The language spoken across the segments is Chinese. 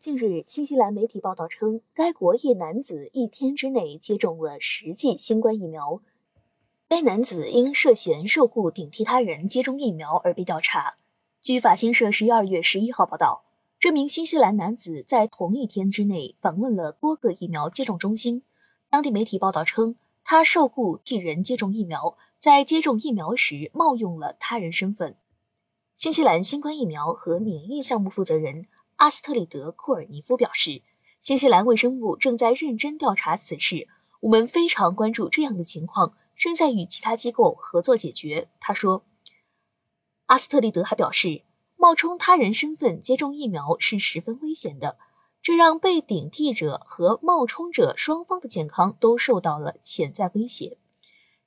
近日，新西兰媒体报道称，该国一男子一天之内接种了十剂新冠疫苗。该男子因涉嫌受雇顶替他人接种疫苗而被调查。据法新社十二月十一号报道，这名新西兰男子在同一天之内访问了多个疫苗接种中心。当地媒体报道称，他受雇替人接种疫苗，在接种疫苗时冒用了他人身份。新西兰新冠疫苗和免疫项目负责人。阿斯特里德·库尔尼夫表示，新西兰卫生部正在认真调查此事。我们非常关注这样的情况，正在与其他机构合作解决。他说。阿斯特里德还表示，冒充他人身份接种疫苗是十分危险的，这让被顶替者和冒充者双方的健康都受到了潜在威胁。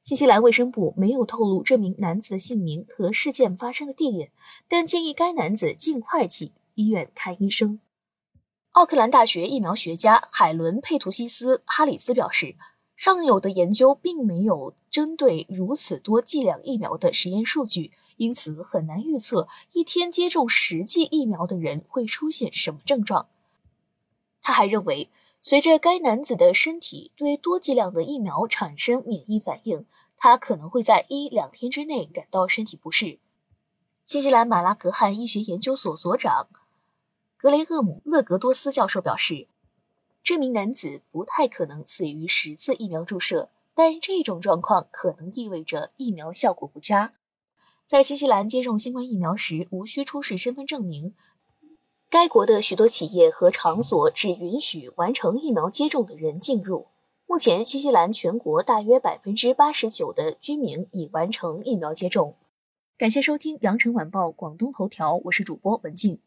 新西兰卫生部没有透露这名男子的姓名和事件发生的地点，但建议该男子尽快去。医院看医生。奥克兰大学疫苗学家海伦·佩图西斯·哈里斯表示，尚有的研究并没有针对如此多剂量疫苗的实验数据，因此很难预测一天接种十剂疫苗的人会出现什么症状。他还认为，随着该男子的身体对多剂量的疫苗产生免疫反应，他可能会在一两天之内感到身体不适。新西兰马拉格汉医学研究所所长。格雷厄姆·勒格多斯教授表示，这名男子不太可能死于十次疫苗注射，但这种状况可能意味着疫苗效果不佳。在新西兰接种新冠疫苗时，无需出示身份证明。该国的许多企业和场所只允许完成疫苗接种的人进入。目前，新西兰全国大约百分之八十九的居民已完成疫苗接种。感谢收听《羊城晚报广东头条》，我是主播文静。